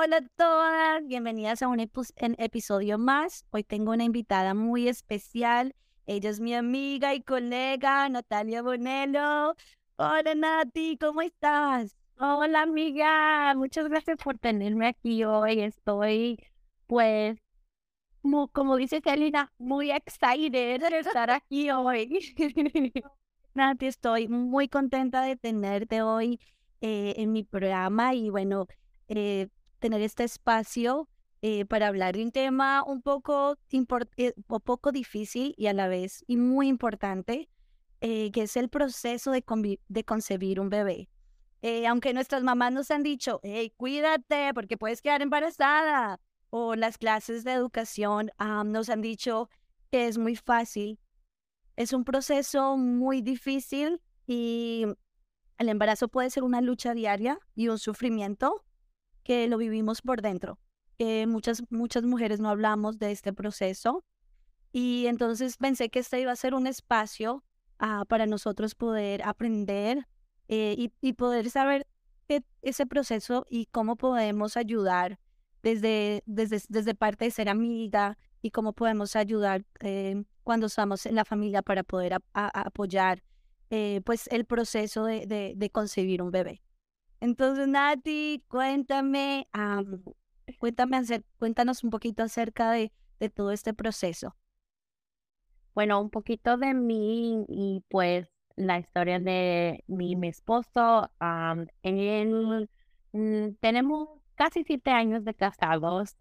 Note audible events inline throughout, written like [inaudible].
Hola a todas, bienvenidas a un episodio más. Hoy tengo una invitada muy especial. Ella es mi amiga y colega Natalia Bonello. Hola Nati, ¿cómo estás? Hola amiga, muchas gracias por tenerme aquí hoy. Estoy pues, como, dice Celina, muy excited de estar aquí hoy. [laughs] Nati, estoy muy contenta de tenerte hoy eh, en mi programa y bueno, eh, tener este espacio eh, para hablar de un tema un poco, eh, un poco difícil y a la vez y muy importante, eh, que es el proceso de, de concebir un bebé. aunque nuestras mamás nos han dicho, hey, cuídate porque puedes quedar embarazada, o las clases de educación nos han dicho que es muy fácil, es un proceso muy difícil y el embarazo puede ser una lucha diaria y un sufrimiento que lo vivimos por dentro. que muchas, muchas mujeres no hablamos de este proceso y entonces pensé que este iba a ser un espacio ah, para nosotros poder aprender eh, y, y, poder saber ese proceso y cómo podemos ayudar desde, desde, desde parte de ser amiga y cómo podemos ayudar eh, cuando estamos en la familia para poder apoyar eh, pues el proceso de, de concebir un bebé. Entonces, Nati, cuéntame, cuéntame, cuéntanos un poquito acerca de, todo este proceso. Bueno, un poquito de mí y pues la historia de mi, esposo. en, mm, tenemos casi siete años de casados.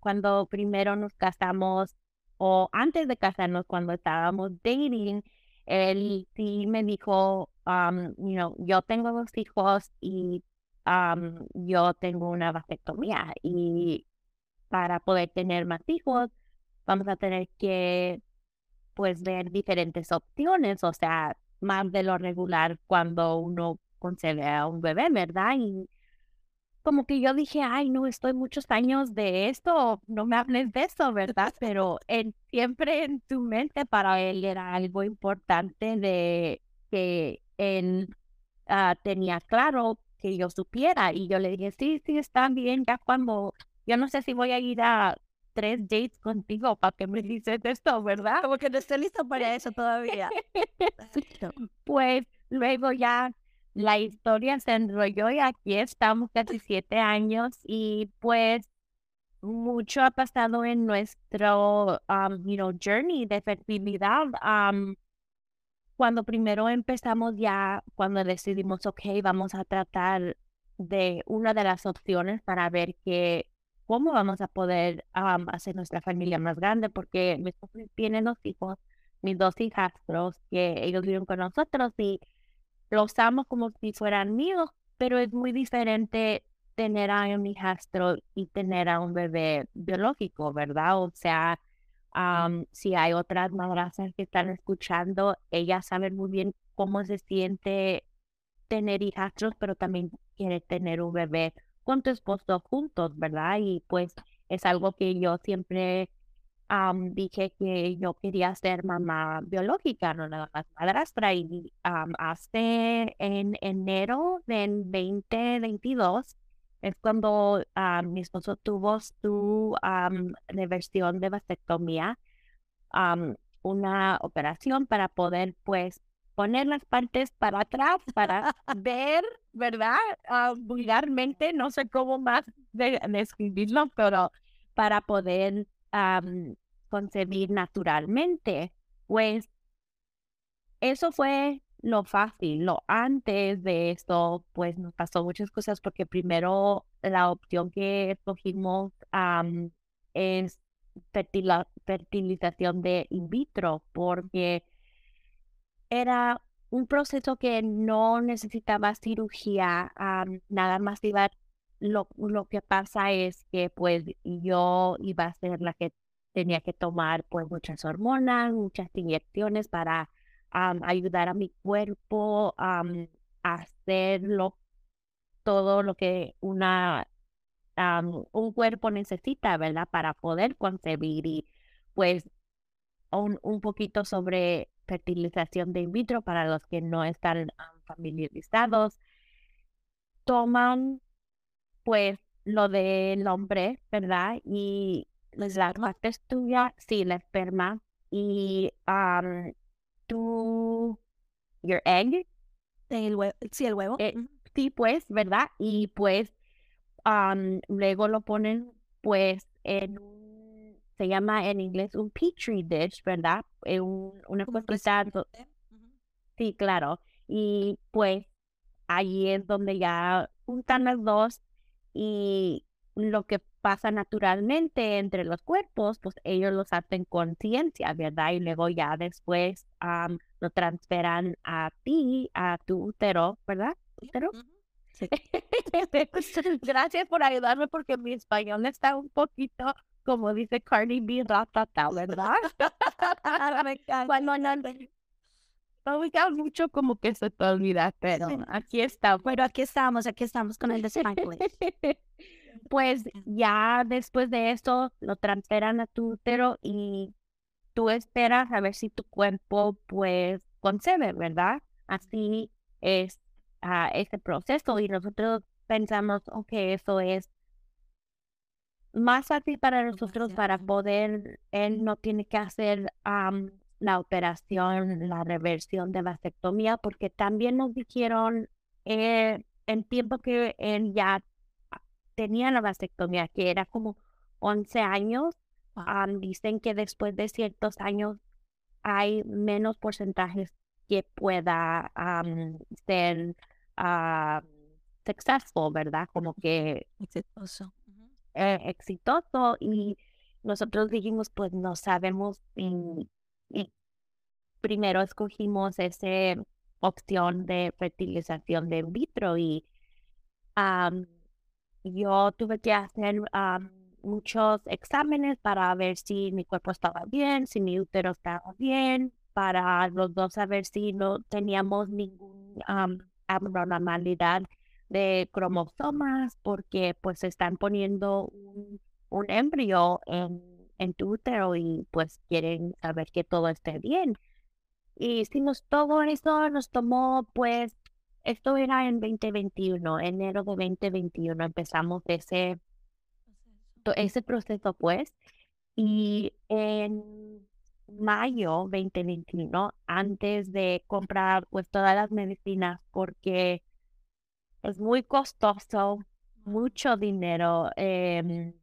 cuando primero nos casamos o antes de casarnos, cuando estábamos dating, él sí me dijo, um, you know, yo tengo dos hijos y um, yo tengo una vasectomía y para poder tener más hijos vamos a tener que pues ver diferentes opciones, o sea, más de lo regular cuando uno concede a un bebé, ¿verdad? Como que yo dije, ay, no, estoy muchos años de esto, no me hables de eso, ¿verdad? Pero en, siempre en tu mente para él era algo importante de que él ah, tenía claro que yo supiera. Y yo le dije, sí, sí, está bien, ya cuando, yo no sé si voy a ir a tres dates contigo para que me dices esto, ¿verdad? Como que no estoy listo para eso todavía. [laughs] pues luego ya la historia se enrolló y aquí estamos casi siete años y pues mucho ha pasado en nuestro, um, you know, journey de fertilidad. Um, cuando primero empezamos ya, cuando decidimos, ok, vamos a tratar de una de las opciones para ver que cómo vamos a poder um, hacer nuestra familia más grande, porque mi esposo tiene dos hijos, mis dos hijastros, que ellos viven con nosotros y los amo como si fueran míos, pero es muy diferente tener a un hijastro y tener a un bebé biológico, ¿verdad? O sea, si hay otras madrazas que están escuchando, ellas saben muy bien cómo se siente tener hijastros, pero también quiere tener un bebé con tu esposo juntos, ¿verdad? Y pues es algo que yo siempre dije que yo quería ser mamá biológica, no nada más madrastra. Y hace en enero del 2022 es cuando mi esposo tuvo su reversión de vasectomía, una operación para poder pues poner las partes para atrás para ver, ¿verdad? vulgarmente, no sé cómo más describirlo, pero para poder concebir naturalmente. Pues eso fue lo fácil. Lo antes de esto, pues nos pasó muchas cosas porque primero la opción que escogimos es fertilización de in vitro porque era un proceso que no necesitaba cirugía, nada más iba lo, lo que pasa es que pues yo iba a ser la que tenía que tomar pues muchas hormonas, muchas inyecciones para ayudar a mi cuerpo a hacer todo lo que una un cuerpo necesita, ¿verdad? Para poder concebir y pues un, un poquito sobre fertilización de in vitro para los que no están familiarizados. Toman pues lo del hombre, ¿verdad? Y la partes tuya, sí, la esperma y um, tu, your egg. El huevo, sí, el huevo. Eh, sí, pues, ¿verdad? Y pues luego lo ponen pues en un, se llama en inglés un petri dish, ¿verdad? En un, una cosita. Sí, claro. Y pues ahí es donde ya juntan las dos y lo que pasa naturalmente entre los cuerpos, pues ellos los hacen con ciencia, ¿verdad? Y luego ya después lo transferan a ti, a tu útero, ¿verdad? ¿Útero? [laughs] Gracias por ayudarme porque mi español está un poquito, como dice Cardi B, ratata, ¿verdad? [laughs] [laughs] Cuando no, no mucho como que se te olvida, pero aquí está. Pero aquí estamos, aquí estamos con el despacho. [laughs] pues ya después de eso lo transferan a tu útero y tú esperas a ver si tu cuerpo pues concede, ¿verdad? Así es a ese proceso y nosotros pensamos, ok, eso es más fácil para nosotros para poder, él no tiene que hacer la operación, la reversión de vasectomía, porque también nos dijeron eh, en tiempo que él ya tenía la vasectomía, que era como 11 años, dicen que después de ciertos años hay menos porcentajes que pueda ser uh, successful, ¿verdad? Como que exitoso. Eh, exitoso y nosotros dijimos, pues no sabemos y, primero escogimos esa opción de fertilización de in vitro y yo tuve que hacer muchos exámenes para ver si mi cuerpo estaba bien, si mi útero estaba bien, para los dos saber si no teníamos ningún abnormalidad de cromosomas porque pues están poniendo un, un embrión en, en tu útero y pues quieren saber que todo esté bien. Y hicimos todo eso, nos tomó pues, esto era en 2021, enero de 2021 empezamos ese, ese proceso pues. Y en mayo 2021 antes de comprar pues todas las medicinas porque es muy costoso, mucho dinero. Em,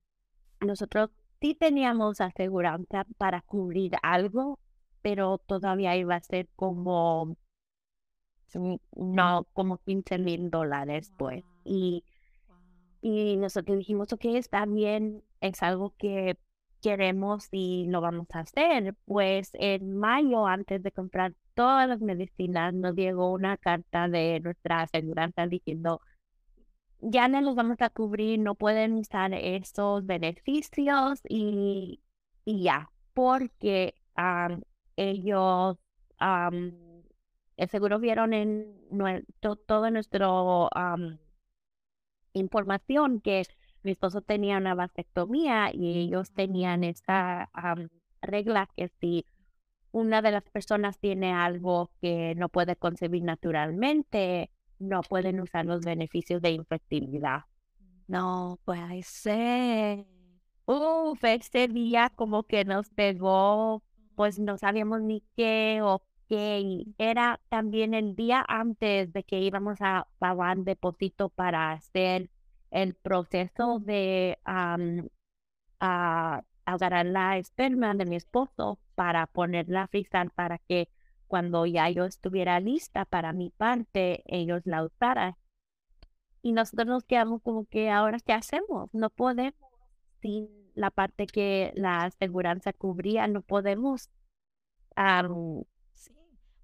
nosotros sí teníamos aseguranza para cubrir algo, pero todavía iba a ser como, no, como 15 mil dólares pues. Y, y nosotros dijimos, ok, está bien, es algo que queremos y lo vamos a hacer. Pues en mayo, antes de comprar todas las medicinas, nos llegó una carta de nuestra aseguranza diciendo, ya no los vamos a cubrir, no pueden usar esos beneficios y, y ya, porque ellos seguro vieron en nuestro, toda nuestra información que mi esposo tenía una vasectomía y ellos tenían esa regla que si una de las personas tiene algo que no puede concebir naturalmente, no pueden usar los beneficios de infertilidad. No puede ser. Uf, ese día como que nos pegó, pues no sabíamos ni qué o qué. Era también el día antes de que íbamos a pagar depósito para hacer el proceso de agarrar la esperma de mi esposo para ponerla a frizar para que cuando ya yo estuviera lista para mi parte, ellos la usaran. Y nosotros nos quedamos como que ahora qué hacemos? No podemos, sin la parte que la aseguranza cubría, no podemos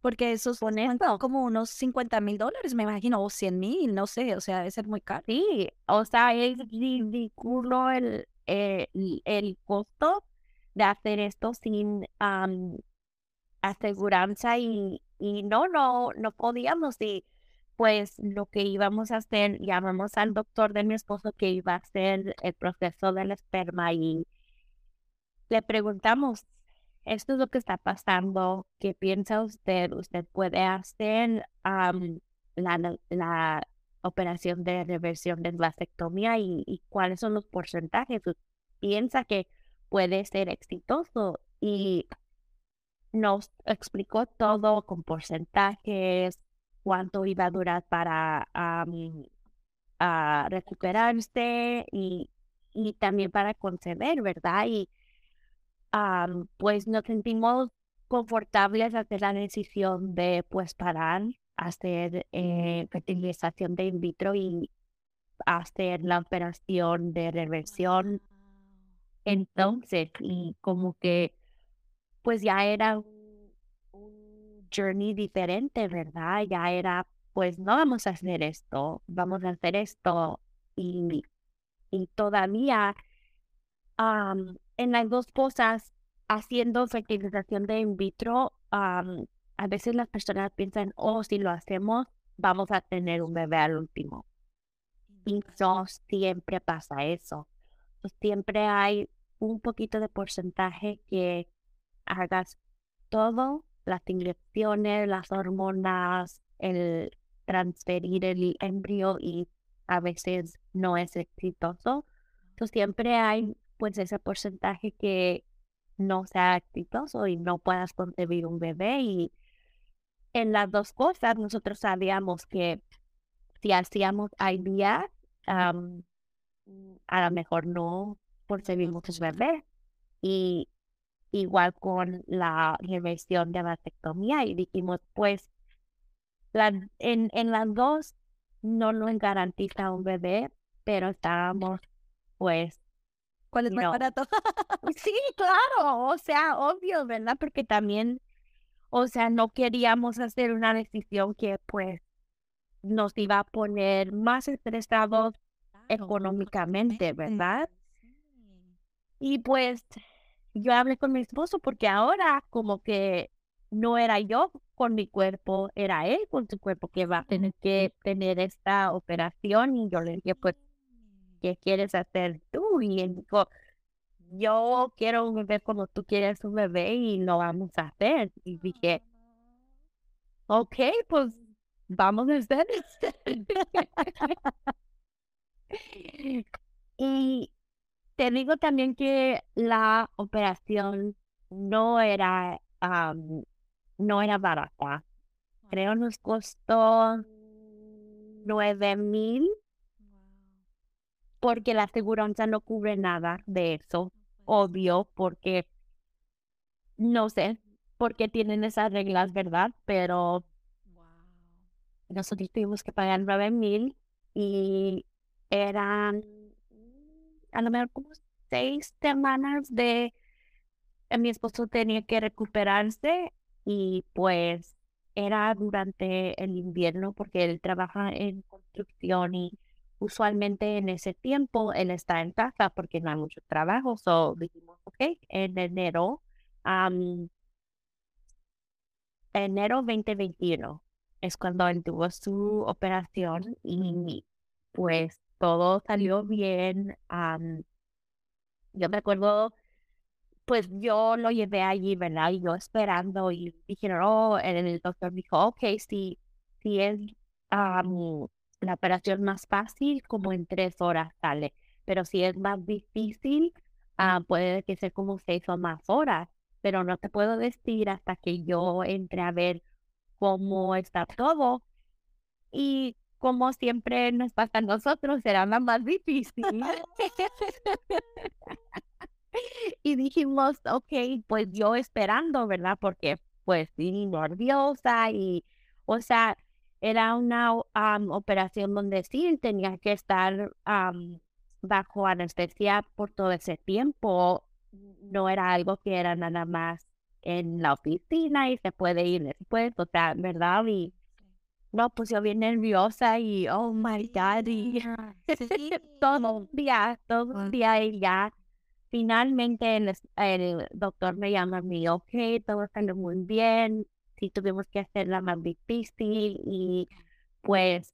Porque esos son como unos 50 mil dólares, me imagino, o 100 mil, no sé, o sea, debe ser muy caro. Sí, o sea, es ridículo el, el, el costo de hacer esto sin am, aseguranza y, y no, no, no podíamos y pues lo que íbamos a hacer, llamamos al doctor de mi esposo que iba a hacer el proceso del esperma y le preguntamos, esto es lo que está pasando, ¿qué piensa usted? ¿Usted puede hacer la, la- operación de reversión de vasectomía y, y cuáles son los porcentajes? ¿Usted piensa que puede ser exitoso? Y nos explicó todo con porcentajes, cuánto iba a durar para a recuperarse y, y también para conceder, ¿verdad? Y am, pues nos sentimos confortables hacer la decisión de pues parar, hacer eh, fertilización de in vitro y hacer la operación de reversión. Entonces, y como que pues ya era un, un journey diferente, ¿verdad? Ya era, pues no vamos a hacer esto, vamos a hacer esto y, y todavía am, en las dos cosas, haciendo fertilización de in vitro, a veces las personas piensan, oh, si lo hacemos, vamos a tener un bebé al último. Y no siempre pasa eso. Siempre hay un poquito de porcentaje que hagas todo, las inyecciones, las hormonas, el transferir el embrión y a veces no es exitoso. Entonces siempre hay pues ese porcentaje que no sea exitoso y no puedas concebir un bebé y en las dos cosas nosotros sabíamos que si hacíamos IVF, am, a lo mejor no concebimos un bebé y igual con la reversión de vasectomía y dijimos pues la, en, en las dos no nos garantiza un bebé, pero estábamos pues ¿Cuál es más no. barato? [laughs] Sí, [laughs] claro, o sea, obvio, ¿verdad? Porque también, o sea, no queríamos hacer una decisión que pues nos iba a poner más estresados económicamente, ¿verdad? Y pues yo hablé con mi esposo porque ahora como que no era yo con mi cuerpo, era él con su cuerpo que va a tener que tener esta operación y yo le dije, pues, ¿qué quieres hacer tú? Y él dijo, yo quiero un bebé como tú quieres un bebé y lo vamos a hacer. Y dije, ok, pues vamos a hacer [laughs] [laughs] y te digo también que la operación no era, am, no era barata. Creo nos costó nueve mil porque la aseguranza no cubre nada de eso. Obvio, porque no sé por qué tienen esas reglas, ¿verdad? Pero nosotros tuvimos que pagar nueve mil y eran a lo mejor como seis semanas de eh, mi esposo tenía que recuperarse y pues era durante el invierno porque él trabaja en construcción y usualmente en ese tiempo él está en casa porque no hay mucho trabajo. So dijimos, ok, en enero, am, enero 2021 es cuando él tuvo su operación y pues todo salió bien. yo me acuerdo, pues yo lo llevé allí, ¿verdad? Y yo esperando y dijeron, oh, el, doctor dijo, ok, si, si es la operación más fácil, como en tres horas sale, pero si es más difícil, ah, puede que sea como seis o más horas, pero no te puedo decir hasta que yo entre a ver cómo está todo. Y como siempre nos pasa a nosotros, será la más difícil. [laughs] y dijimos, ok, pues yo esperando, ¿verdad? Porque pues sí, nerviosa y, o sea, era una am, operación donde sí tenía que estar am, bajo anestesia por todo ese tiempo. No era algo que era nada más en la oficina y se puede ir después, o sea, ¿verdad? Y no, pues yo bien nerviosa y, oh my God, y [laughs] todo un día, todo un día y ya finalmente el, doctor me llama a mí, ok, todo salió muy bien, sí tuvimos que hacerla más difícil y pues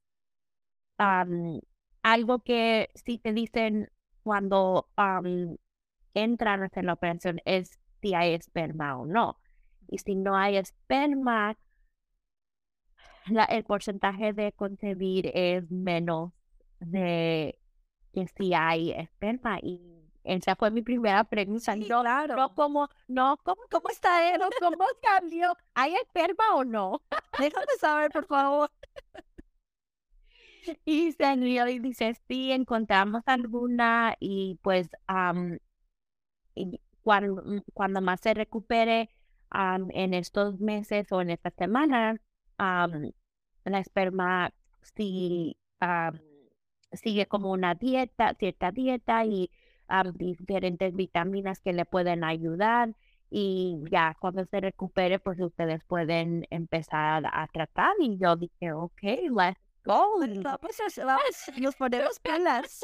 algo que sí te dicen cuando entran a hacer la operación es si hay esperma o no. Y si no hay esperma, la, el porcentaje de concebir es menos de que si hay esperma y esa fue mi primera pregunta. no, claro. no, como, no, ¿cómo, cómo está él? ¿Cómo cambió? ¿Hay esperma o no? [laughs] Déjame saber, por favor. Y se y dice, sí, encontramos alguna y pues cuando, cuando más se recupere en estos meses o en esta semana, la esperma sí, sigue como una dieta, cierta dieta y diferentes vitaminas que le pueden ayudar y ya cuando se recupere, pues ustedes pueden empezar a tratar. Y yo dije, ok, let's go. Vamos, nos ponemos pelas.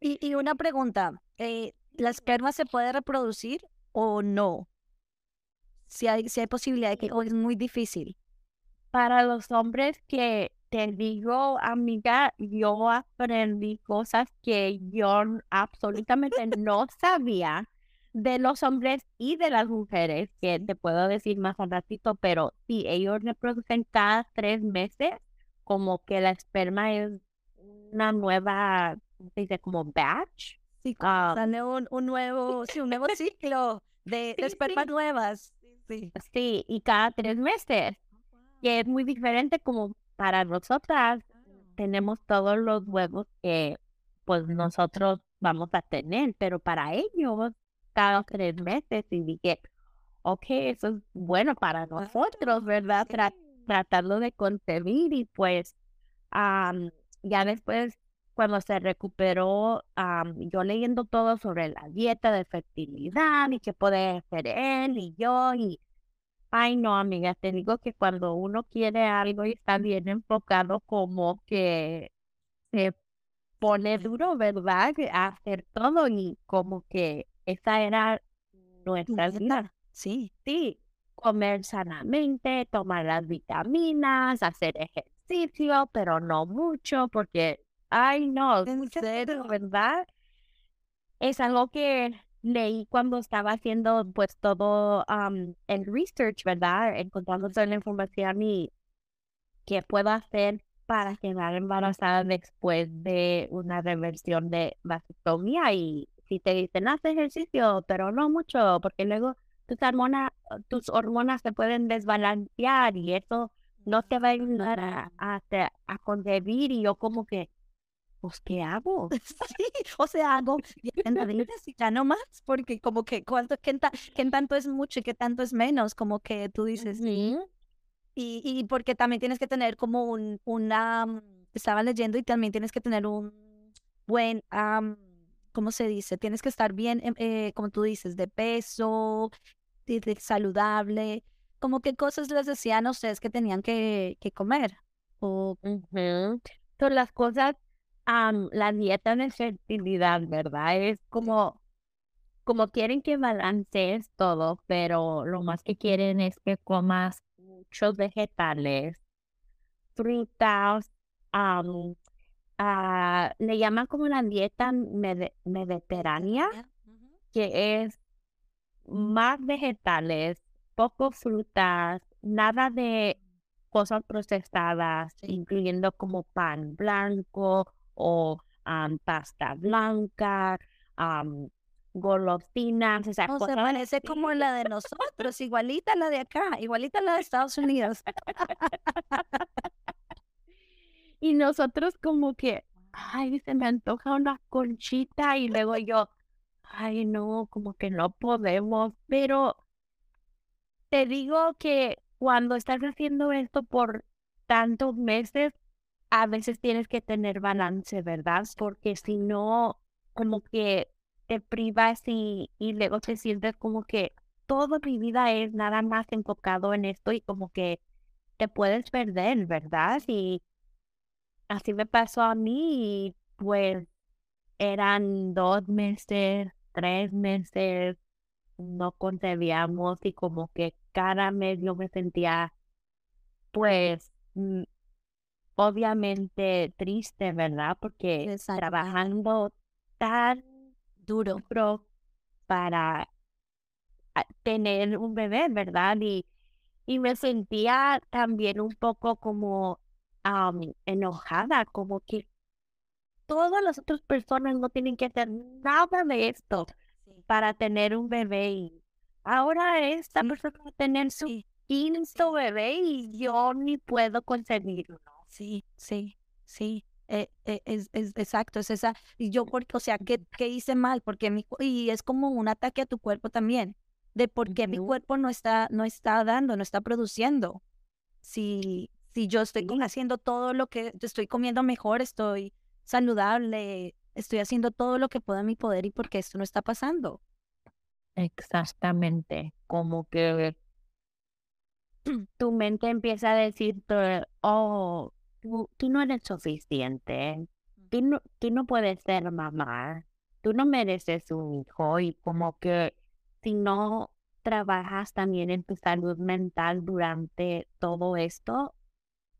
Y, y una pregunta, eh, ¿la esperma se puede reproducir o no? Si hay, si hay posibilidad de que o es muy difícil. Para los hombres que te digo, amiga, yo aprendí cosas que yo absolutamente [laughs] no sabía de los hombres y de las mujeres, que te puedo decir más al ratito, pero sí, ellos reproducen cada tres meses, como que la esperma es una nueva, se dice? Como batch. Sí, ah, sale un, nuevo, sí, un nuevo [laughs] ciclo de, espermas nuevas. Sí. sí, y cada tres meses, que es muy diferente como para nosotras tenemos todos los huevos que pues nosotros vamos a tener, pero para ellos cada tres meses y dije, ok, eso es bueno para nosotros, ¿verdad? tratarlo de concebir y pues ya después cuando se recuperó, yo leyendo todo sobre la dieta de fertilidad y qué puede hacer él y yo y Ay, no, amiga, te digo que cuando uno quiere algo y está bien enfocado, como que se pone duro, ¿verdad? A hacer todo y como que esa era nuestra vida. Sí. Sí, comer sanamente, tomar las vitaminas, hacer ejercicio, pero no mucho porque, ay, no, en serio, ¿verdad? Es algo que leí cuando estaba haciendo pues todo el research, ¿verdad? Encontrando toda la información y qué puedo hacer para quedar embarazada después de una reversión de vasectomía y si te dicen haz ejercicio, pero no mucho, porque luego tus hormonas, tus hormonas se pueden desbalancear y eso no te va a ayudar a concebir y yo como que pues, ¿qué hago? [laughs] Sí, o sea, hago y ya no más, porque como que cuánto, qué, tanto es mucho y qué tanto es menos, como que tú dices. Y, y porque también tienes que tener como un, una, mm, estaba leyendo y también tienes que tener un buen, ¿cómo se dice? Tienes que estar bien, em, eh, como tú dices, de peso, de, saludable, como qué cosas les decían a ustedes que tenían que, que comer. O... Las cosas la dieta de fertilidad, ¿verdad? Es como, como quieren que balancees todo, pero lo más que quieren es que comas muchos vegetales, frutas, ah, le llaman como la dieta mediterránea, que es más vegetales, poco frutas, nada de cosas procesadas, incluyendo como pan blanco, o pasta blanca, golosinas, o sea, se parece como la de nosotros, igualita a la de acá, igualita a la de Estados Unidos. [laughs] y nosotros como que, ay, se me antoja una conchita y luego yo, ay, no, como que no podemos, pero te digo que cuando estás haciendo esto por tantos meses, a veces tienes que tener balance, ¿verdad? Porque si no, como que te privas y, y luego te sientes como que toda mi vida es nada más enfocado en esto y como que te puedes perder, ¿verdad? Y así me pasó a mí y pues eran dos meses, tres meses, no concebíamos y como que cada mes yo me sentía pues mm, obviamente triste, ¿verdad? Porque trabajando tan duro para tener un bebé, ¿verdad? Y, y me sentía también un poco como enojada, como que todas las otras personas no tienen que hacer nada de esto para tener un bebé. Y ahora esta persona va a tener su quinto bebé y yo ni puedo concebirlo. Sí, sí, sí. Eh, eh, es, es, exacto, es esa. Y yo, porque, o sea, ¿qué, qué hice mal? Porque mi, y es como un ataque a tu cuerpo también, de por qué mi cuerpo no está, no está dando, no está produciendo. Si, si yo estoy haciendo todo lo que, estoy comiendo mejor, estoy saludable, estoy haciendo todo lo que puedo en mi poder y porque esto no está pasando. Exactamente, como que [clears throat] tu mente empieza a decirte, oh, tú, no eres suficiente, tú no, tú no puedes ser mamá, tú no mereces un hijo y como que si no trabajas también en tu salud mental durante todo esto,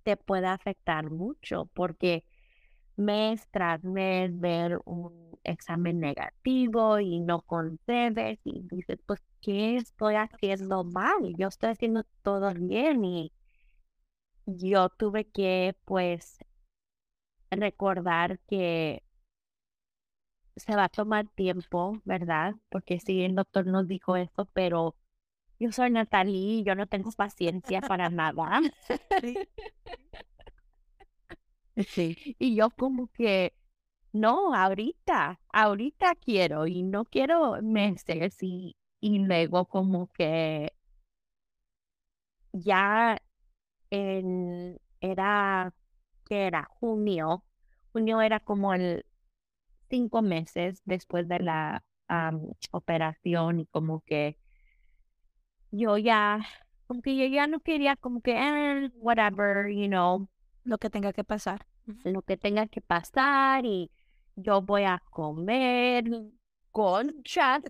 te puede afectar mucho porque mes tras mes ver un examen negativo y no concedes y dices, pues, ¿qué estoy haciendo mal? Yo estoy haciendo todo bien y yo tuve que, pues, recordar que se va a tomar tiempo, ¿verdad? Porque sí, el doctor nos dijo eso, pero yo soy Natalie y yo no tengo paciencia para nada. Sí. Y yo como que, no, ahorita, ahorita quiero y no quiero meses y, y luego como que ya en, era, que era junio, junio era como el cinco meses después de la operación y como que yo ya, como que yo ya no quería como que, eh, whatever, you know. Lo que tenga que pasar. Lo que tenga que pasar y yo voy a comer conchas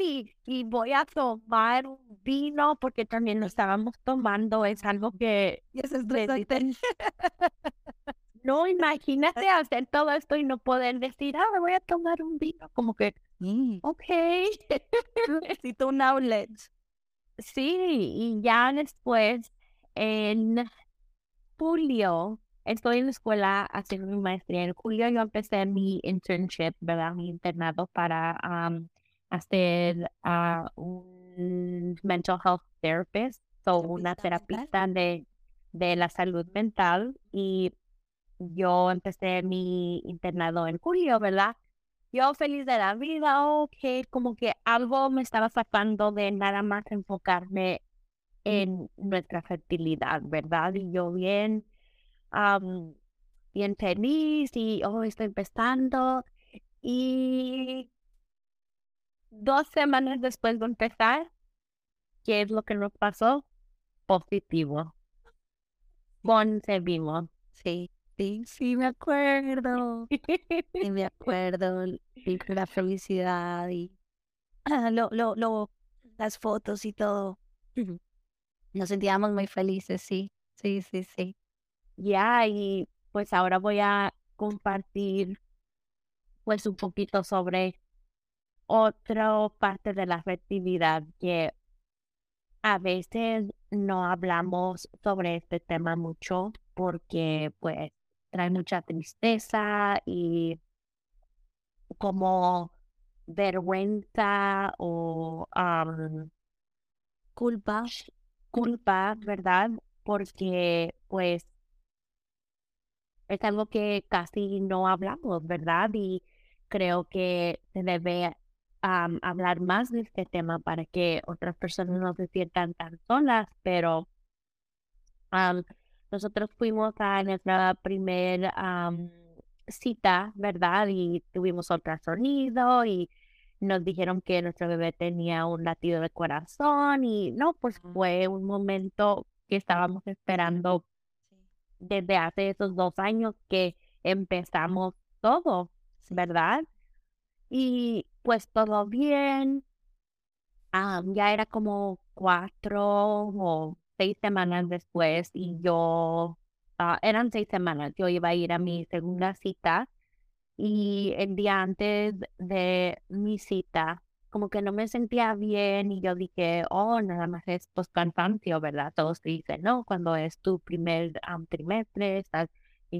y y voy a tomar un vino porque también lo estábamos tomando, es algo que... es [laughs] No, imagínate hacer todo esto y no poder decir, ah, me voy a tomar un vino, como que, mm. ok. [laughs] Necesito un outlet. Sí, y ya después, en julio, estoy en la escuela haciendo mi maestría. En julio yo empecé mi internship, ¿verdad? Mi internado para hacer uh, un mental health therapist, o una terapista de, de la salud mental. Y yo empecé mi internado en julio, ¿verdad? Yo feliz de la vida, ok, como que algo me estaba sacando de nada más enfocarme en nuestra fertilidad, ¿verdad? Y yo bien bien feliz y oh, estoy empezando. Y dos semanas después de empezar, ¿qué es lo que nos pasó? Positivo. Concebimos. Sí, sí, sí, me acuerdo. sí, me acuerdo. la felicidad y lo, lo, lo, las fotos y todo. Nos sentíamos muy felices, sí, sí, sí, sí. Ya, y pues ahora voy a compartir pues un poquito sobre otra parte de la afectividad que a veces no hablamos sobre este tema mucho porque pues trae mucha tristeza y como vergüenza o culpa, culpa, ¿verdad? Porque pues es algo que casi no hablamos, ¿verdad? Y creo que se debe hablar más de este tema para que otras personas no se sientan tan solas, pero nosotros fuimos a nuestra primera cita, ¿verdad? Y tuvimos ultrasonido y nos dijeron que nuestro bebé tenía un latido de corazón y no, pues fue un momento que estábamos esperando desde hace esos dos años que empezamos todo, ¿verdad? Y pues todo bien. ya era como cuatro o seis semanas después y yo, ah, eran seis semanas, yo iba a ir a mi segunda cita y el día antes de mi cita, como que no me sentía bien y yo dije, oh, nada más es pues cansancio, ¿verdad? Todos dicen, no, cuando es tu primer trimestre, estás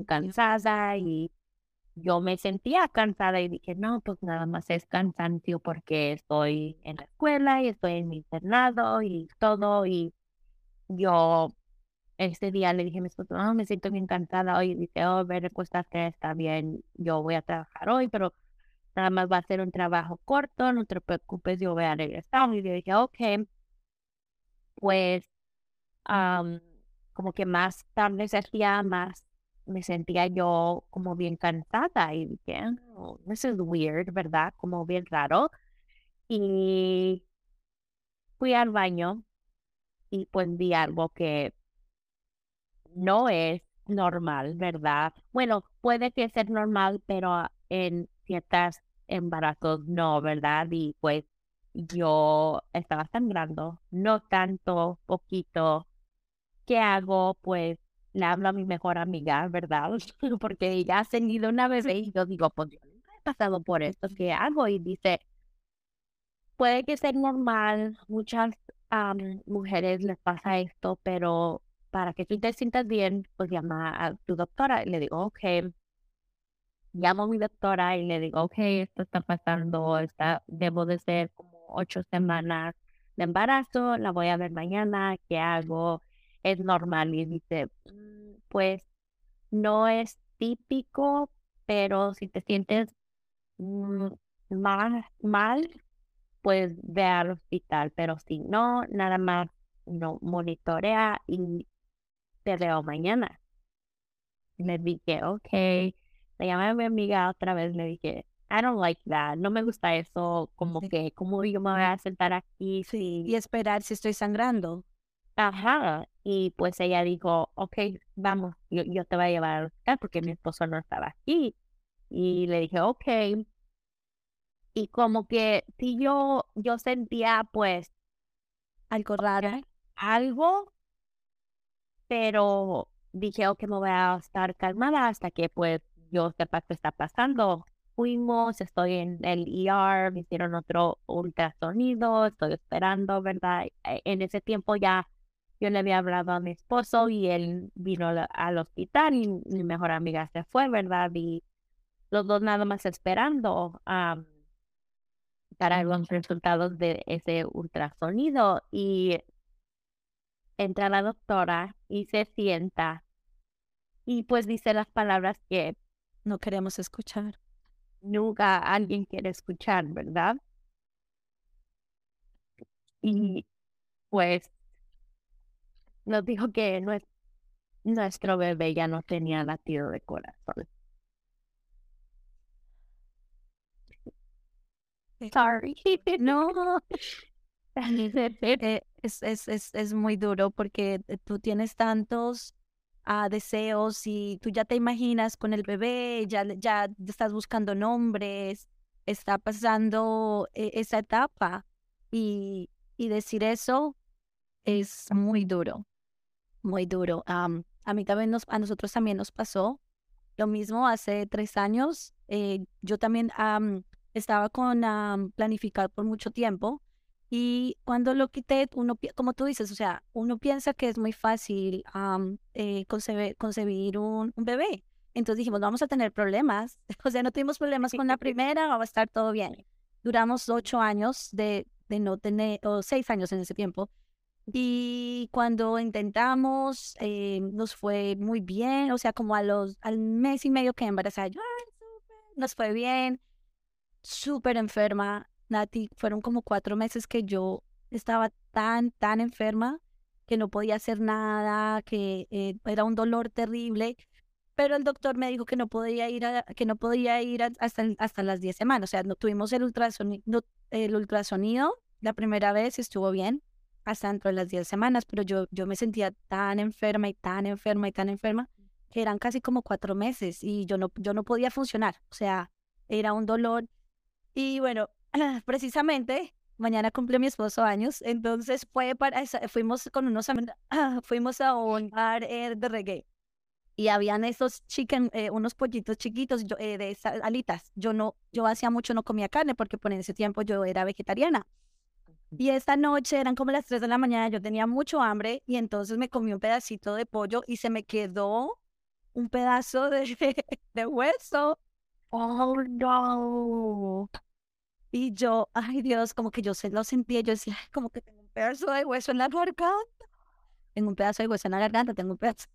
cansada y yo me sentía cansada y dije, no, pues nada más es cansancio porque estoy en la escuela y estoy en mi internado y todo y yo este día le dije a mi esposo, no, me siento bien cansada hoy. Y dice, oh, ver, que está bien, yo voy a trabajar hoy, pero nada más va a ser un trabajo corto, no te preocupes, yo voy a regresar. Y yo dije, ok, pues, como que más tarde se hacía, más me sentía yo como bien cansada y dije, oh, this is weird, ¿verdad? Como bien raro. Y fui al baño y pues vi algo que no es normal, ¿verdad? Bueno, puede que sea normal, pero en ciertas embarazos no, ¿verdad? Y pues yo estaba sangrando, no tanto, poquito. ¿Qué hago? Pues le hablo a mi mejor amiga, ¿verdad? [laughs] Porque ella ha tenido una bebé y yo digo, pues yo nunca he pasado por esto, ¿qué hago? Y dice, puede que sea normal, muchas mujeres les pasa esto, pero para que tú te sientas bien, pues llama a tu doctora y le digo, ok, llamo a mi doctora y le digo, ok, esto está pasando, está, debo de ser como ocho semanas de embarazo, la voy a ver mañana, ¿qué hago? Es normal y dice, mm, pues no es típico, pero si te sientes mm, mal, pues ve al hospital, pero si no, nada más no monitorea y te veo mañana. Le dije, ok. Le llamé a mi amiga otra vez, le dije, I don't like that, no me gusta eso, como que, como yo me voy a sentar aquí. Sí, y esperar si estoy sangrando. Ajá, y pues ella dijo, ok, vamos, yo, yo te voy a llevar al hospital porque mi esposo no estaba aquí. Y le dije, ok. Y como que si yo, yo sentía pues algo raro, algo pero dije, ok, me voy a estar calmada hasta que pues yo sepa qué está pasando. Fuimos, estoy en el ER, me hicieron otro ultrasonido, estoy esperando, ¿verdad? E, en ese tiempo ya yo le había hablado a mi esposo y él vino al hospital y mi mejor amiga se fue, ¿verdad? Y los dos nada más esperando para los resultados de ese ultrasonido y entra la doctora y se sienta y pues dice las palabras que no queremos escuchar. Nunca alguien quiere escuchar, ¿verdad? Y pues nos dijo que nuestro bebé ya no tenía latido de corazón. Sorry. No. [laughs] Eh, es, es, es, es, muy duro porque eh, tú tienes tantos ah, deseos y tú ya te imaginas con el bebé, ya, ya estás buscando nombres, está pasando eh, esa etapa y, y decir eso es muy duro, muy duro. a mí también nos, a nosotros también nos pasó lo mismo hace tres años. yo también estaba con planificar por mucho tiempo y cuando lo quité, uno, como tú dices, o sea, uno piensa que es muy fácil eh, concebir, un, bebé. Entonces dijimos, vamos a tener problemas. [laughs] O sea, no tuvimos problemas con la [laughs] primera, va a estar todo bien. Duramos ocho años de, de no tener, o seis años en ese tiempo. Y cuando intentamos, eh, nos fue muy bien. O sea, como a los, al mes y medio que embarazada, yo, nos fue bien. Súper enferma Nati, fueron como cuatro meses que yo estaba tan, tan enferma que no podía hacer nada, que eh, era un dolor terrible. pero el doctor me dijo que no podía ir, que no podía ir hasta, hasta las 10 semanas. O sea, no tuvimos el ultrasonido, el ultrasonido la primera vez estuvo bien hasta dentro de las 10 semanas, pero yo, yo me sentía tan enferma y tan enferma y tan enferma que eran casi como cuatro meses y yo no, yo no podía funcionar. O sea, era un dolor. Y bueno, [laughs] precisamente mañana cumple mi esposo años, entonces fue para, fuimos con unos [clears throat] fuimos a un bar eh, de reggae y habían esos chicken, eh, unos pollitos chiquitos eh, de esas alitas. Yo no, yo hacía mucho no comía carne porque por ese tiempo yo era vegetariana. Y esta noche eran como las 3 de la mañana, yo tenía mucho hambre y entonces me comí un pedacito de pollo y se me quedó un pedazo de, [laughs] de hueso. Oh, no. Y yo, ay Dios, como que yo se lo sentía, yo decía, como que tengo un pedazo de hueso en la garganta. Tengo un pedazo de hueso en la garganta, tengo un pedazo.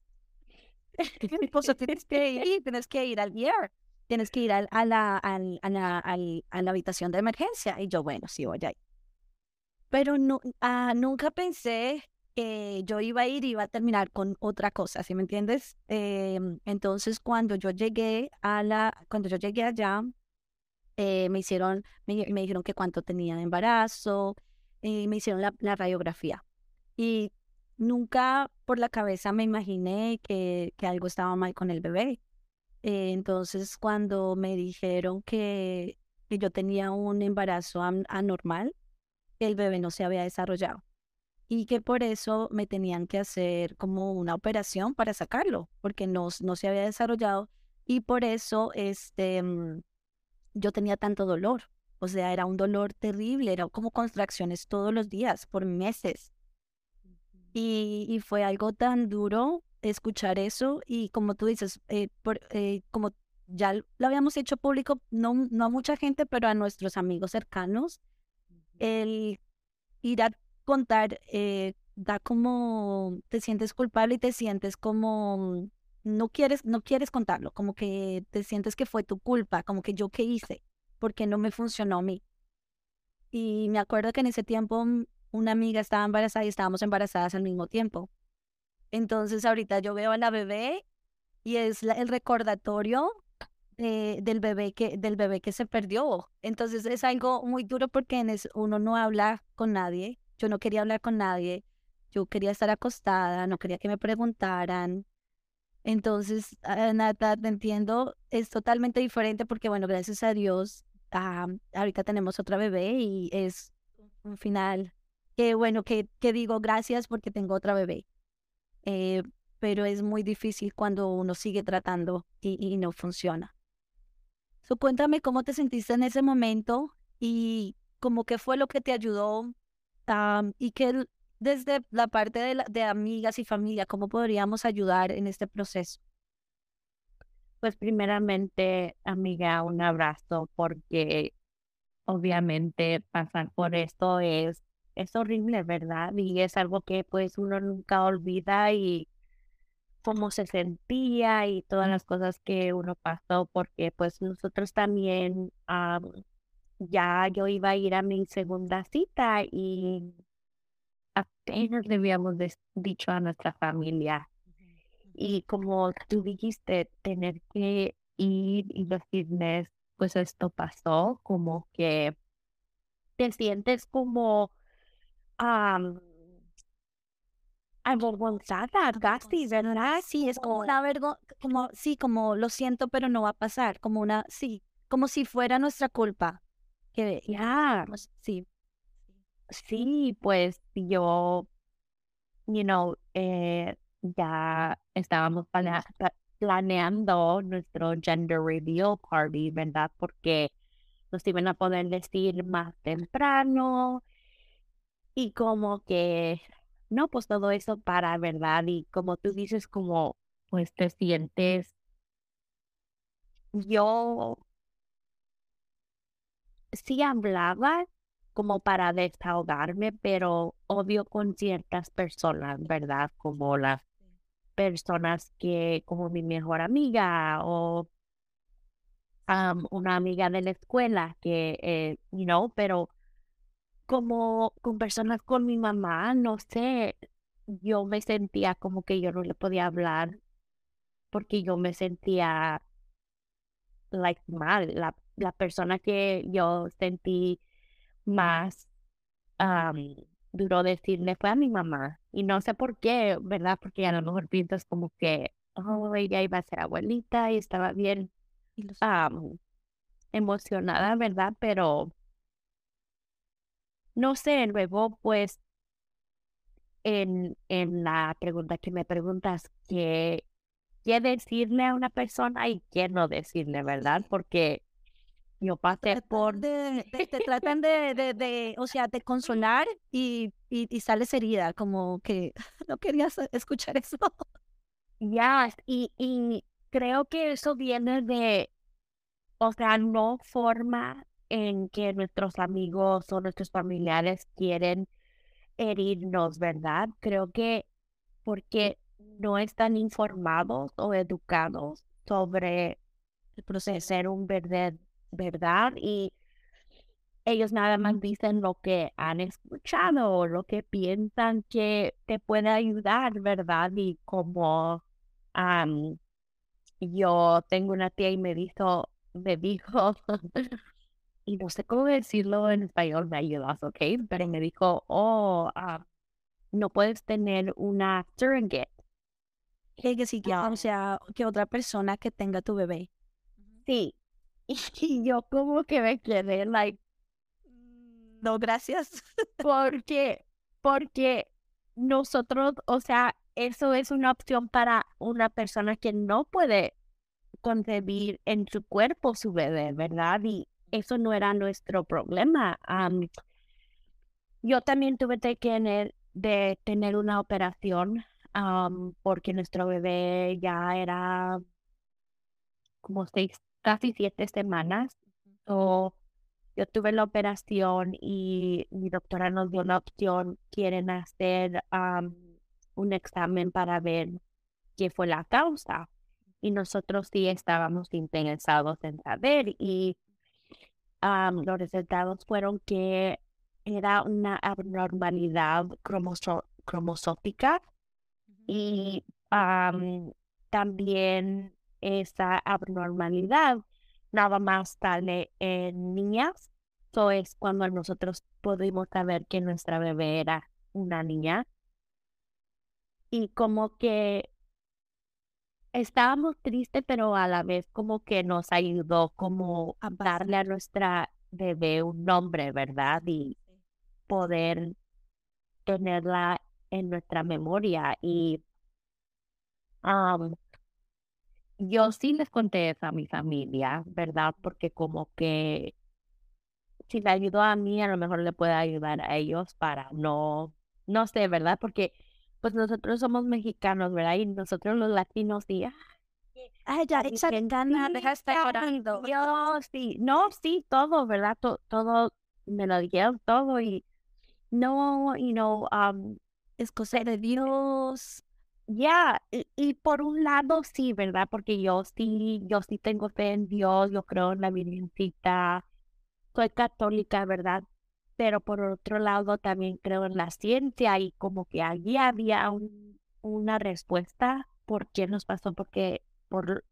[laughs] Mi esposo, tienes que ir, tienes que ir al IR, tienes que ir a, la, a, la, a la habitación de emergencia. Y yo, bueno, sí, voy a ir. Pero no, ah, nunca pensé que yo iba a ir y iba a terminar con otra cosa, ¿sí me entiendes? Em, entonces, cuando yo llegué a la, cuando yo llegué allá, eh, me hicieron, me, dijeron que cuánto tenía de embarazo, eh, me hicieron la, radiografía. Y nunca por la cabeza me imaginé que, que algo estaba mal con el bebé. Eh, entonces, cuando me dijeron que, que yo tenía un embarazo anormal, el bebé no se había desarrollado y que por eso me tenían que hacer como una operación para sacarlo, porque no, no se había desarrollado y por eso este, mm, yo tenía tanto dolor. O sea, era un dolor terrible, era como contracciones todos los días, por meses. Y, y fue algo tan duro escuchar eso y como tú dices, eh, por, eh, como ya lo habíamos hecho público, no, no a mucha gente, pero a nuestros amigos cercanos, el ir a contar eh, da como te sientes culpable y te sientes como no quieres no quieres contarlo, como que te sientes que fue tu culpa, como que yo qué hice, porque no me funcionó a mí. Y me acuerdo que en ese tiempo mm, una amiga estaba embarazada y estábamos embarazadas al mismo tiempo. Entonces ahorita yo veo a la bebé y es el recordatorio eh, del, bebé que, del bebé que se perdió. Entonces es algo muy duro porque en uno no habla con nadie. Yo no quería hablar con nadie. Yo quería estar acostada, no quería que me preguntaran. Entonces, ah, Nata, te entiendo, es totalmente diferente porque, bueno, gracias a Dios, ah, ahorita tenemos otra bebé y es un final que, bueno, que, que digo gracias porque tengo otra bebé. Eh, pero es muy difícil cuando uno sigue tratando y no funciona cuéntame cómo te sentiste en ese momento y cómo qué fue lo que te ayudó y que desde la parte de, de amigas y familia, cómo podríamos ayudar en este proceso. Pues primeramente, amiga, un abrazo porque obviamente pasar por esto es, es horrible, ¿verdad? Y es algo que pues uno nunca olvida y cómo se sentía y todas las cosas que uno pasó, porque pues nosotros también, ya yo iba a ir a mi segunda cita y apenas le habíamos dicho a nuestra familia. Y como tú dijiste, tener que ir y decirles, pues esto pasó, como que te sientes como avergonzada, casi, ¿verdad? Sí, es como una vergüenza, como, sí, como lo siento, pero no va a pasar, como una, sí, como si fuera nuestra culpa. Que, ya, sí. Sí, pues yo, you know, eh, ya estábamos planeando nuestro gender reveal party, ¿verdad? Porque nos iban a poder decir más temprano y como que no, pues todo eso para, ¿verdad? Y como tú dices, como pues te sientes, yo sí hablaba como para desahogarme, pero obvio con ciertas personas, ¿verdad? Como las personas que, como mi mejor amiga o una amiga de la escuela que, eh, pero como con personas con mi mamá, no sé, yo me sentía como que yo no le podía hablar porque yo me sentía like mal, la, la persona que yo sentí más um, duro decirle fue a mi mamá. Y no sé por qué, ¿verdad? Porque a lo mejor piensas como que, oh, ella iba a ser abuelita y estaba bien um, emocionada, ¿verdad? Pero no sé, luego pues en, en la pregunta que me preguntas, ¿qué, ¿qué decirle a una persona y qué no decirle, verdad? Porque yo pasé por... De, te [laughs] tratan de, de, o sea, de consolar y, y, y, sales herida, como que [laughs] no querías escuchar eso. Ya, y, y creo que eso viene de, o sea, no forma en que nuestros amigos o nuestros familiares quieren herirnos, ¿verdad? Creo que porque no están informados o educados sobre el proceso de ser un verdad, verdad y ellos nada más dicen lo que han escuchado o lo que piensan que te puede ayudar, ¿verdad? Y como yo tengo una tía y me dijo, me dijo, [laughs] y no sé cómo decirlo en español, me ayudas, ¿ok? Pero me dijo, oh, ah, no puedes tener una surrogate. Que sí, que, o sea, que otra persona que tenga tu bebé. Sí. [laughs] Y yo como que me quedé, like, mm, no, gracias. [laughs] porque, porque nosotros, o sea, eso es una opción para una persona que no puede concebir en su cuerpo su bebé, ¿verdad? Y eso no era nuestro problema. yo también tuve que tener, de tener una operación porque nuestro bebé ya era como seis, casi siete semanas. o yo tuve la operación y mi doctora nos dio la opción, quieren hacer un examen para ver qué fue la causa. Y nosotros sí estábamos interesados en saber y los resultados fueron que era una abnormalidad cromosótica y también esa abnormalidad nada más sale en niñas. Eso es cuando nosotros pudimos saber que nuestra bebé era una niña. Y como que estábamos tristes, pero a la vez como que nos ayudó como a darle a nuestra bebé un nombre, ¿verdad? Y poder tenerla en nuestra memoria. Y yo sí les conté eso a mi familia, ¿verdad? Porque como que si le ayudó a mí, a lo mejor le puede ayudar a ellos para no, no sé, ¿verdad? Porque pues nosotros somos mexicanos, ¿verdad? Y nosotros los latinos, sí, Ay, ya, esa gana, deja de estar llorando. Yo, sí, no, sí, todo, ¿verdad? todo, me lo dijeron todo y no, you know, um, es cosa de Dios. Ya, y, por un lado sí, ¿verdad? Porque yo sí, yo sí tengo fe en Dios, yo creo en la Virgencita, soy católica, ¿verdad? pero por otro lado también creo en la ciencia y como que allí había una respuesta por qué nos pasó, porque por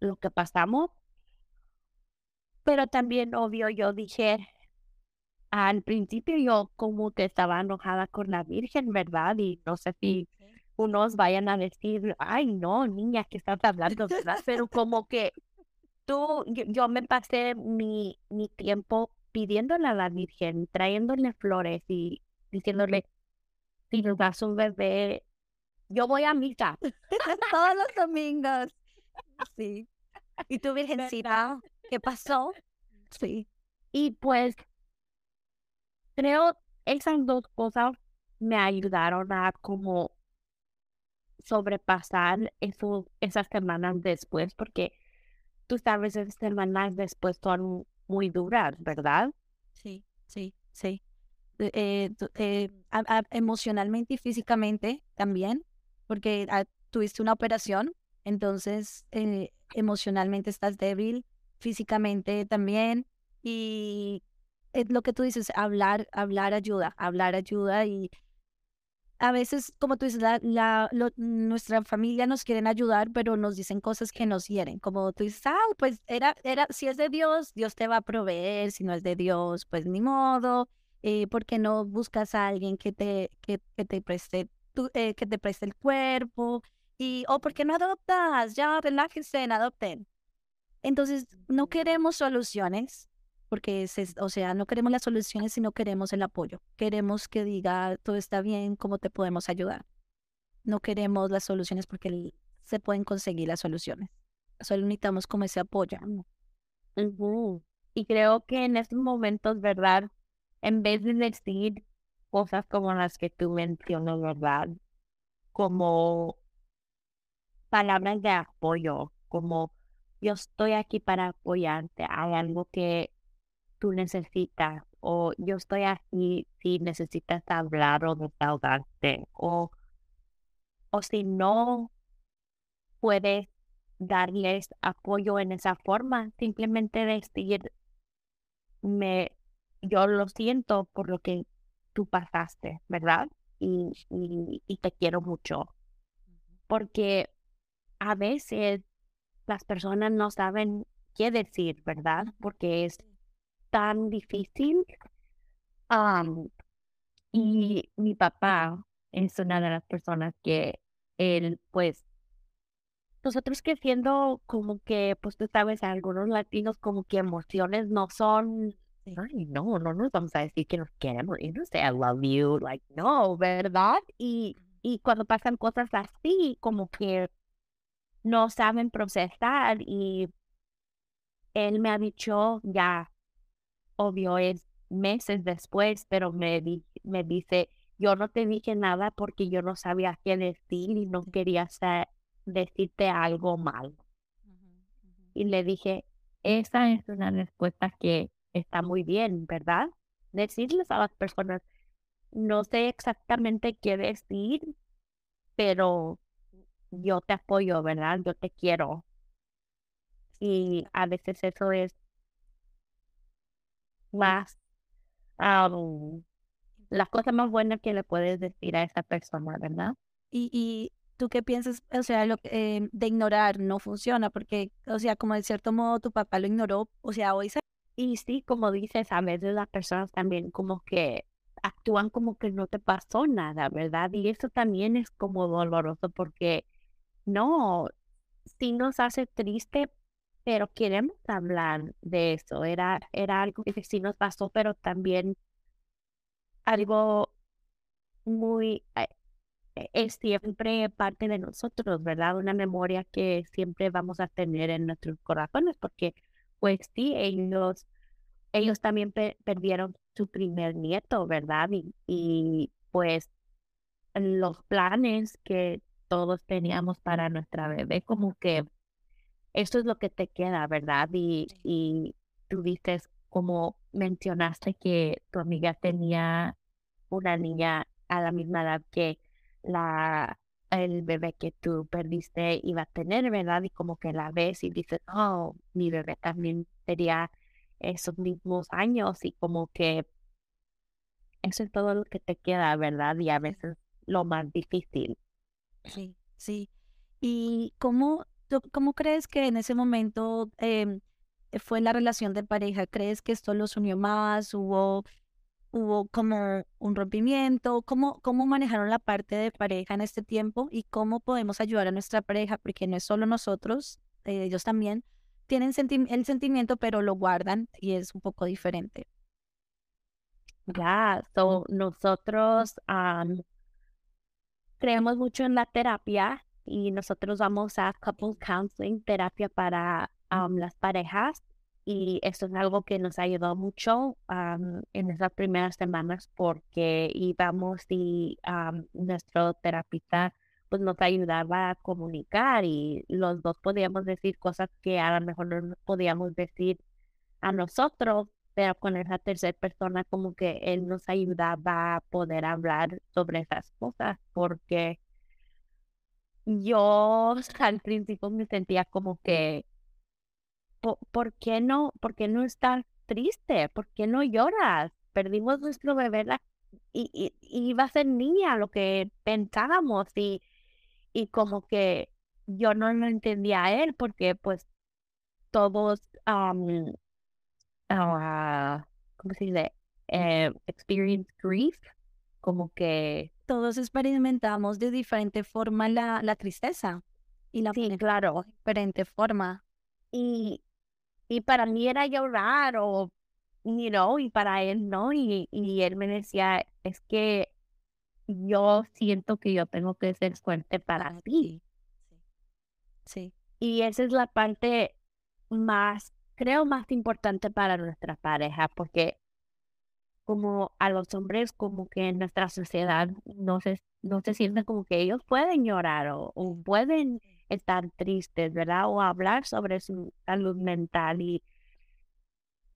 lo que pasamos. Pero también, obvio, yo dije, al principio yo como que estaba enojada con la Virgen, ¿verdad? Y no sé si unos vayan a decir, ay, no, niña, que estás hablando, ¿verdad? Pero como que tú, yo, me pasé mi, mi tiempo pidiéndole a la Virgen, trayéndole flores y diciéndole, si nos das un bebé, yo voy a misa. [laughs] Todos los domingos. Sí. ¿Y tu virgencita? ¿Qué pasó? Sí. Y pues creo esas dos cosas me ayudaron a como sobrepasar eso, esas semanas después, porque tú sabes, esas semanas después son muy duras, ¿verdad? Sí, sí, sí. Eh, eh, emocionalmente y físicamente también, porque ah, tuviste una operación, entonces eh, emocionalmente estás débil, físicamente también, y es lo que tú dices, hablar, hablar ayuda, hablar ayuda y a veces, como tú dices, la, nuestra familia nos quieren ayudar, pero nos dicen cosas que nos hieren. Como tú dices, ah, pues era, era, si es de Dios, Dios te va a proveer. Si no es de Dios, pues ni modo. Eh, ¿Por qué no buscas a alguien que te, que, te preste tu, eh, que te preste el cuerpo? Y, o ¿por qué no adoptas? Ya, relájense, adopten. Entonces, no queremos soluciones, porque es, o sea, no queremos las soluciones, sino queremos el apoyo. Queremos que diga, todo está bien, ¿cómo te podemos ayudar? No queremos las soluciones porque se pueden conseguir las soluciones. Solo necesitamos como ese apoyo. Y creo que en estos momentos, ¿verdad? En vez de decir cosas como las que tú mencionas, ¿verdad? Como palabras de apoyo, como yo estoy aquí para apoyarte, hay algo que tú necesitas o yo estoy aquí si necesitas hablar o desahogarte o, o si no puedes darles apoyo en esa forma, simplemente decir, me, yo lo siento por lo que tú pasaste, ¿verdad? Y, y, y te quiero mucho. Porque a veces las personas no saben qué decir, ¿verdad? Porque es tan difícil. y mi papá es una de las personas que él, pues, nosotros creciendo como que, pues tú sabes, algunos latinos como que emociones no son, ay, no, no nos vamos a decir que nos queremos, y no sé, I love you, like, no, ¿verdad? Y, y cuando pasan cosas así, como que no saben procesar y él me ha dicho ya obvio es meses después, pero me, me dice, yo no te dije nada porque yo no sabía qué decir y no quería decirte algo mal. Y le dije, esa es una respuesta que está muy bien, ¿verdad? Decirles a las personas, no sé exactamente qué decir, pero yo te apoyo, ¿verdad? Yo te quiero. Y a veces eso es más, las cosas más buenas que le puedes decir a esa persona, ¿verdad? Y, y tú qué piensas, o sea, lo eh, de ignorar no funciona porque, o sea, como de cierto modo tu papá lo ignoró, o sea, hoy se... Y sí, como dices, a veces las personas también como que actúan como que no te pasó nada, ¿verdad? Y eso también es como doloroso porque no, sí nos hace triste pero queremos hablar de eso. Era, era algo que sí nos pasó, pero también algo muy, eh, e, es siempre parte de nosotros, ¿verdad? Una memoria que siempre vamos a tener en nuestros corazones, porque pues sí, ellos, ellos también perdieron su primer nieto, ¿verdad? Y, y pues los planes que todos teníamos para nuestra bebé, como que esto es lo que te queda, ¿verdad? Y, y tú dices, como mencionaste que tu amiga tenía una niña a la misma edad que la el bebé que tú perdiste iba a tener, ¿verdad? Y como que la ves y dices, oh, mi bebé también sería esos mismos años y como que eso es todo lo que te queda, ¿verdad? Y a veces lo más difícil. Sí, sí. ¿Y cómo cómo crees que en ese momento em, fue la relación de pareja? ¿Crees que esto los unió más? ¿Hubo, hubo como un rompimiento? ¿Cómo, ¿Cómo manejaron la parte de pareja en este tiempo? ¿Y cómo podemos ayudar a nuestra pareja? Porque no es solo nosotros, eh, ellos también tienen el sentimiento, pero lo guardan y es un poco diferente. Ya, so nosotros creemos mucho en la terapia y nosotros vamos a couple counseling, terapia para las parejas y esto es algo que nos ayudó mucho en esas primeras semanas porque íbamos y nuestro terapista pues nos ayudaba a comunicar y los dos podíamos decir cosas que a lo mejor no podíamos decir a nosotros, pero con esa tercera persona como que él nos ayudaba a poder hablar sobre esas cosas porque yo al principio me sentía como que, ¿por, qué no, por qué no estás triste? ¿Por qué no lloras? Perdimos nuestro bebé y, y, iba a ser niña lo que pensábamos y, y como que yo no lo entendía a él porque pues todos, um, ¿cómo se dice? Eh, experience grief, como que... Todos experimentamos de diferente forma la, la tristeza y la sí, claro. de diferente forma. Y, y para mí era llorar o, you know, y para él no. Y, y él me decía, es que yo siento que yo tengo que ser fuerte para ti. Sí. Y esa es la parte más, creo, más importante para nuestra pareja, porque como a los hombres, como que en nuestra sociedad no se, no se sienten como que ellos pueden llorar o, pueden estar tristes, ¿verdad? O hablar sobre su salud mental. Y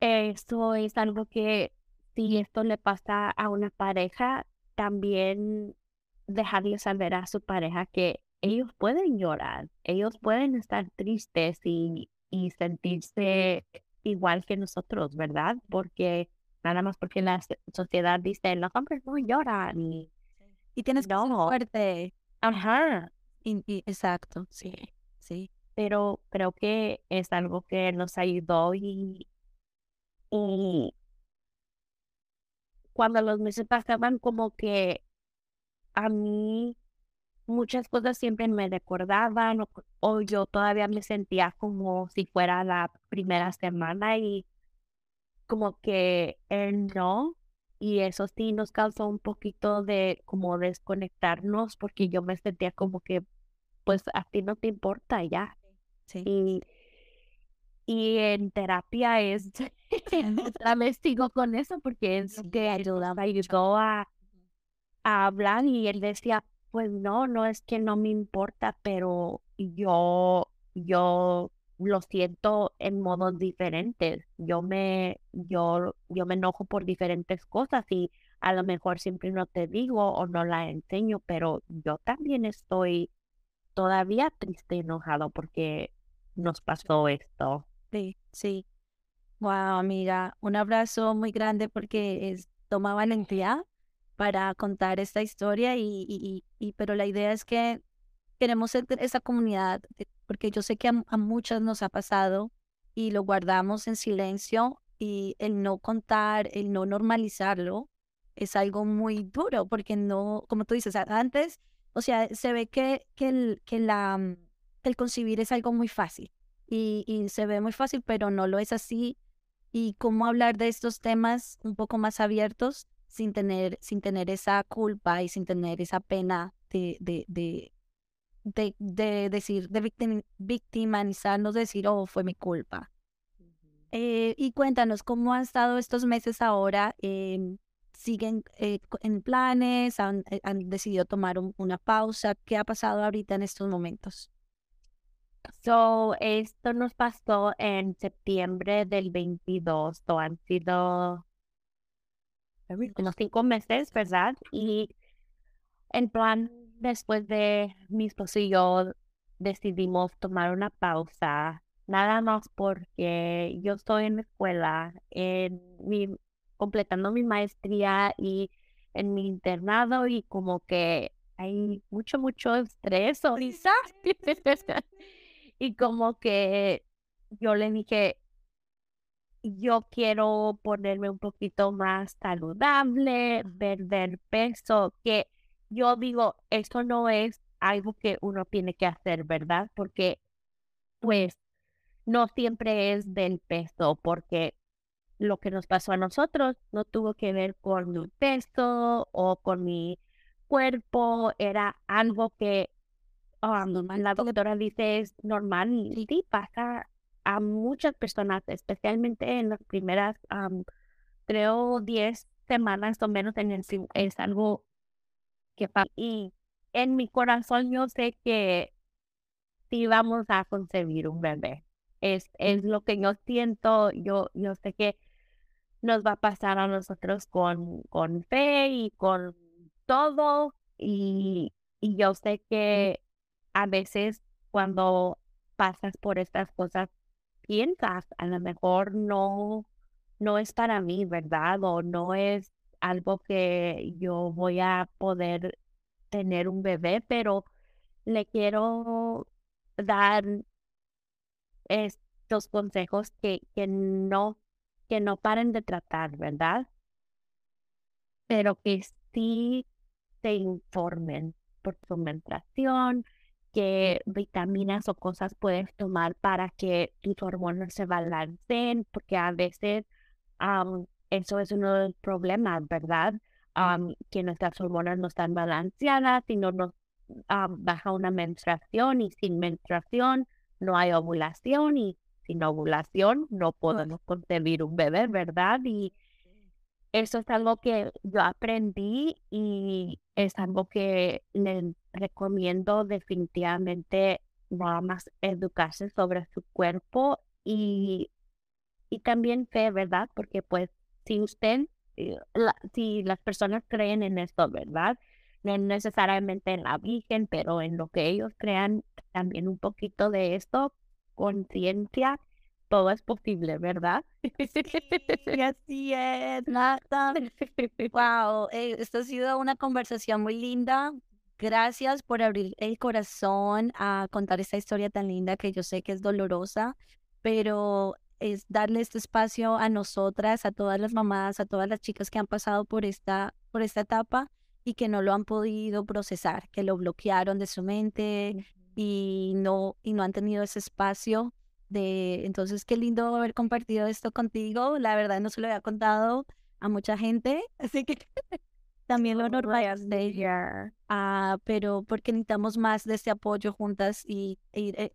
eso es algo que si esto le pasa a una pareja, también dejarle saber a su pareja que ellos pueden llorar, ellos pueden estar tristes y, y sentirse igual que nosotros, ¿verdad? Porque nada más porque la sociedad dice, los hombres no lloran y, y tienes que ser fuerte. Ajá. exacto, sí, sí. Pero creo que es algo que nos ayudó y, y cuando los meses pasaban como que a mí muchas cosas siempre me recordaban o, yo todavía me sentía como si fuera la primera semana y como que él no. Y eso sí nos causó un poquito de como desconectarnos porque yo me sentía como que pues a ti no te importa ya. Sí. Y, y en terapia es, [laughs] otra vez sigo con eso porque es que ayuda, me ayudó a, a hablar y él decía, pues no, no es que no me importa, pero yo, yo lo siento en modos diferentes. Yo me, yo, yo me enojo por diferentes cosas y a lo mejor siempre no te digo o no la enseño, pero yo también estoy todavía triste y enojado porque nos pasó esto. Sí, sí. Wow, amiga, un abrazo muy grande porque es, toma valentía para contar esta historia y, y, y, pero la idea es que queremos ser esa comunidad, porque yo sé que a, muchas nos ha pasado y lo guardamos en silencio y el no contar, el no normalizarlo es algo muy duro porque no, como tú dices, antes, o sea, se ve que, que, el, que la, mm, el concebir es algo muy fácil y, y se ve muy fácil, pero no lo es así. Y cómo hablar de estos temas un poco más abiertos sin tener, sin tener esa culpa y sin tener esa pena de, de, de, de, de decir, de victimizarnos, decir, oh, fue mi culpa. Eh, y cuéntanos, ¿cómo han estado estos meses ahora? Em, ¿Siguen eh, en planes? Han, eh, ¿Han, decidido tomar una pausa? ¿Qué ha pasado ahorita en estos momentos? So, esto nos pasó en septiembre del 22. So, han sido unos cinco meses, ¿verdad? Y en plan, después de mi esposo y yo decidimos tomar una pausa, nada más porque yo estoy en la escuela, en mi, completando mi maestría y en mi internado y como que hay mucho, mucho estrés ahorita. [laughs] y como que yo le dije, yo quiero ponerme un poquito más saludable, perder peso, que yo digo, esto no es algo que uno tiene que hacer, ¿verdad? Porque pues no siempre es del peso, porque lo que nos pasó a nosotros no tuvo que ver con mi peso o con mi cuerpo, era algo que um, la doctora dice es normal y sí pasa a muchas personas, especialmente en las primeras, creo, 10 semanas o menos en el, es algo que pasa. Y en mi corazón yo sé que sí vamos a concebir un bebé. Es, es lo que yo siento, yo, yo sé que nos va a pasar a nosotros con, con fe y con todo. Y, y yo sé que a veces cuando pasas por estas cosas piensas, a lo mejor no, no es para mí, ¿verdad? O no es algo que yo voy a poder tener un bebé, pero le quiero dar estos consejos que, que no, que no paren de tratar, ¿verdad? Pero que sí se informen por su menstruación, qué vitaminas o cosas puedes tomar para que tus hormonas se balanceen, porque a veces eso es uno de los problemas, ¿verdad? que nuestras hormonas no están balanceadas y no nos baja una menstruación y sin menstruación no hay ovulación y sin ovulación no podemos concebir un bebé, ¿verdad? Y eso es algo que yo aprendí y es algo que le recomiendo definitivamente nada más educarse sobre su cuerpo y, y también fe, ¿verdad? Porque pues si usted, eh, si las personas creen en esto, ¿verdad? No necesariamente en la Virgen, pero en lo que ellos crean, también un poquito de esto, conciencia, todo es posible, ¿verdad? Sí, así es, Nata. Wow, [laughs] eh, esto ha sido una conversación muy linda. Gracias por abrir el corazón a contar esta historia tan linda que yo sé que es dolorosa, pero es darle este espacio a nosotras, a todas las mamás, a todas las chicas que han pasado por esta, por esta etapa y que no lo han podido procesar, que lo bloquearon de su mente y no, y no han tenido ese espacio de, entonces qué lindo haber compartido esto contigo, la verdad no se lo había contado a mucha gente, [laughs] así que también lo normal de ah, pero porque necesitamos más de este apoyo juntas y, e,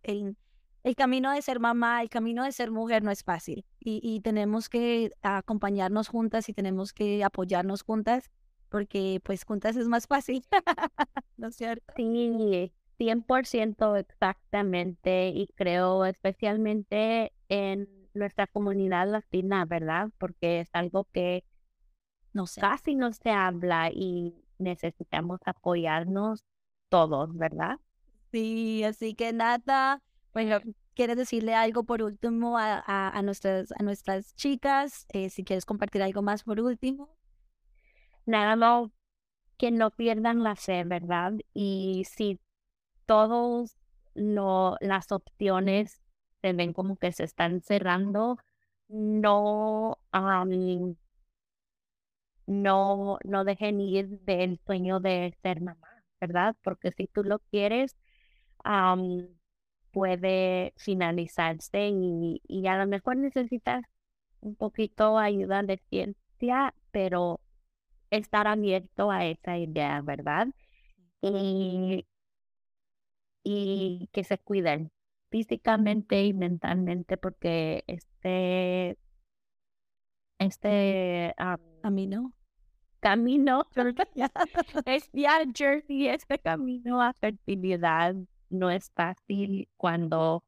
el, camino de ser mamá, el camino de ser mujer no es fácil y, y tenemos que acompañarnos juntas y tenemos que apoyarnos juntas porque pues juntas es más fácil, [laughs] ¿no es cierto? Sí, 100% exactamente y creo especialmente en nuestra comunidad latina, ¿verdad? Porque es algo que no casi no se habla y necesitamos apoyarnos todos, ¿verdad? Sí, así que nada, bueno, ¿quieres decirle algo por último a, a, nuestras, a nuestras chicas? Eh, si quieres compartir algo más por último nada más que no pierdan la fe, ¿verdad? Y si todas las opciones se ven como que se están cerrando, no, no, no dejen ir del sueño de ser mamá, ¿verdad? Porque si tú lo quieres, puede finalizarse y, y a lo mejor necesitas un poquito ayuda de ciencia, pero estar abierto a esa idea, ¿verdad? Y, y que se cuiden físicamente y mentalmente porque este, este camino, camino, [laughs] es ya Jersey, este camino a fertilidad no es fácil cuando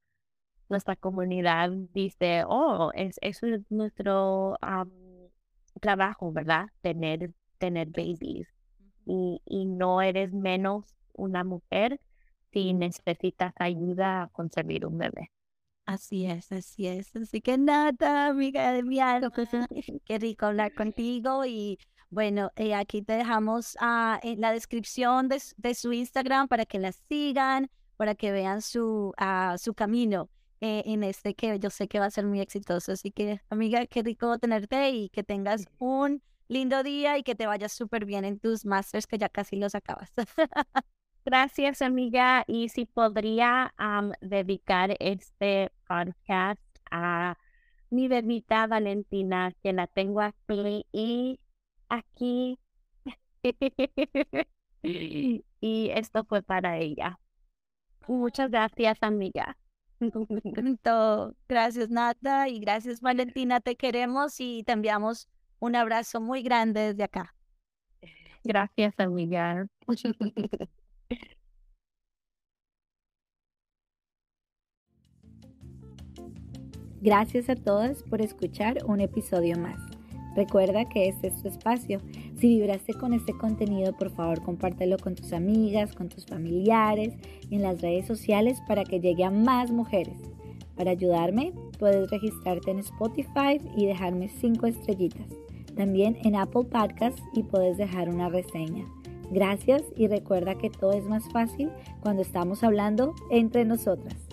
nuestra comunidad dice, oh, es, eso es nuestro trabajo, ¿verdad? Tener tener babies y, y no eres menos una mujer si necesitas ayuda a concebir un bebé. Así es, así es. Así que nada, amiga de mi alma, [laughs] qué rico hablar contigo y bueno, eh, aquí te dejamos uh, en la descripción de, de, su Instagram para que la sigan, para que vean su, uh, su camino eh, en este que yo sé que va a ser muy exitoso. Así que, amiga, qué rico tenerte y que tengas [laughs] un lindo día y que te vayas súper bien en tus masters que ya casi los acabas. [laughs] Gracias, amiga. Y si podría dedicar este podcast a mi bebita Valentina, que la tengo aquí y aquí. [laughs] y esto fue para ella. Muchas gracias, amiga. [laughs] Gracias, Nata, y gracias, Valentina. Te queremos y te enviamos un abrazo muy grande desde acá. Gracias, amiga. [laughs] Gracias a todas por escuchar un episodio más. Recuerda que este es tu espacio. Si vibraste con este contenido, por favor compártelo con tus amigas, con tus familiares y en las redes sociales para que llegue a más mujeres. Para ayudarme, puedes registrarte en Spotify y dejarme 5 estrellitas. también en Apple Podcasts y puedes dejar una reseña. Gracias y recuerda que todo es más fácil cuando estamos hablando entre nosotras.